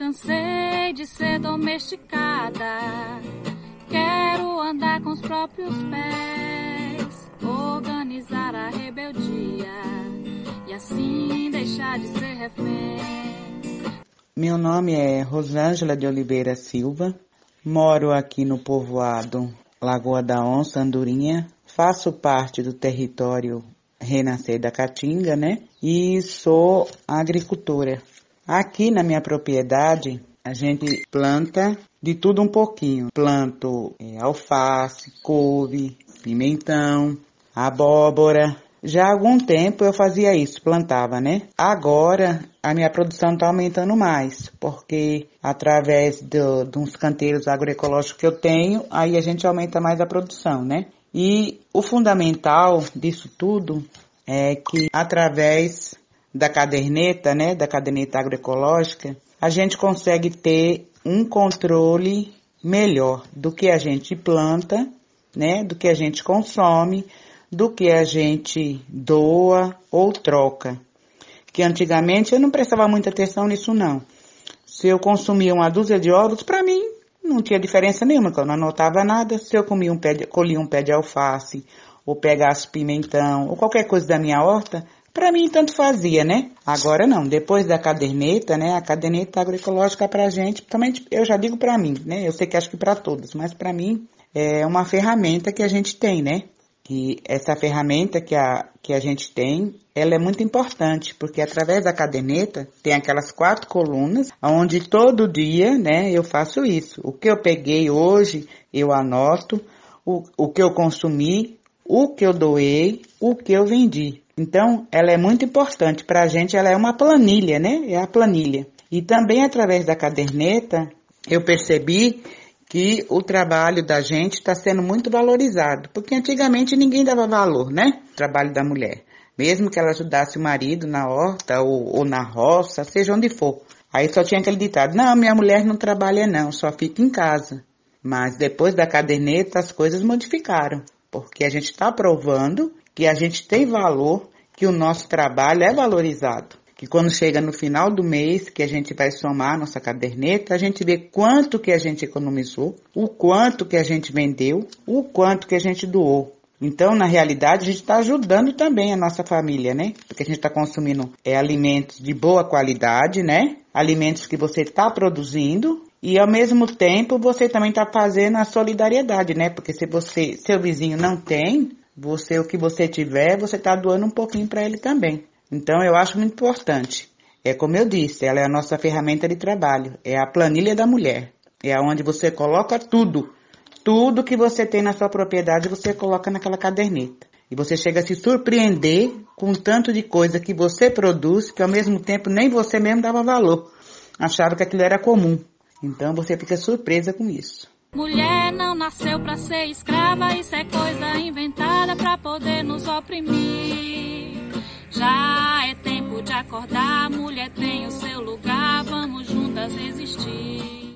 Cansei de ser domesticada. Quero andar com os próprios pés, organizar a rebeldia e assim deixar de ser refém. Meu nome é Rosângela de Oliveira Silva, moro aqui no povoado Lagoa da Onça, Andorinha, faço parte do território Renascer da Caatinga, né? E sou agricultora. Aqui na minha propriedade, a gente planta de tudo um pouquinho. Planto é, alface, couve, pimentão, abóbora. Já há algum tempo eu fazia isso, plantava, né? Agora a minha produção está aumentando mais, porque através do, de uns canteiros agroecológicos que eu tenho, aí a gente aumenta mais a produção, né? E o fundamental disso tudo é que através da caderneta, né, da caderneta agroecológica, a gente consegue ter um controle melhor do que a gente planta, né, do que a gente consome, do que a gente doa ou troca. Que antigamente eu não prestava muita atenção nisso não. Se eu consumia uma dúzia de ovos, para mim não tinha diferença nenhuma, que eu não anotava nada. Se eu comia um pé de, colhia um pé de alface, ou pegasse pimentão, ou qualquer coisa da minha horta, para mim tanto fazia, né? Agora não, depois da caderneta, né? A caderneta agroecológica pra gente, também eu já digo para mim, né? Eu sei que acho que para todos, mas para mim é uma ferramenta que a gente tem, né? E essa ferramenta que a, que a gente tem, ela é muito importante, porque através da caderneta tem aquelas quatro colunas, onde todo dia, né, eu faço isso. O que eu peguei hoje, eu anoto, o, o que eu consumi, o que eu doei, o que eu vendi. Então, ela é muito importante para a gente, ela é uma planilha, né? É a planilha. E também através da caderneta, eu percebi que o trabalho da gente está sendo muito valorizado, porque antigamente ninguém dava valor, né? O trabalho da mulher. Mesmo que ela ajudasse o marido na horta ou, ou na roça, seja onde for. Aí só tinha aquele ditado, não, minha mulher não trabalha não, só fica em casa. Mas depois da caderneta as coisas modificaram, porque a gente está provando que a gente tem valor, que o nosso trabalho é valorizado que quando chega no final do mês, que a gente vai somar nossa caderneta, a gente vê quanto que a gente economizou, o quanto que a gente vendeu, o quanto que a gente doou. Então, na realidade, a gente está ajudando também a nossa família, né? Porque a gente está consumindo é, alimentos de boa qualidade, né? Alimentos que você está produzindo e ao mesmo tempo você também está fazendo a solidariedade, né? Porque se você, seu vizinho não tem, você o que você tiver, você está doando um pouquinho para ele também. Então, eu acho muito importante. É como eu disse, ela é a nossa ferramenta de trabalho, é a planilha da mulher. É onde você coloca tudo. Tudo que você tem na sua propriedade, você coloca naquela caderneta. E você chega a se surpreender com tanto de coisa que você produz, que ao mesmo tempo nem você mesmo dava valor. Achava que aquilo era comum. Então você fica surpresa com isso. Mulher não nasceu para ser escrava, isso é coisa inventada para poder nos oprimir. Já é tempo de acordar, mulher tem o seu lugar, vamos juntas resistir.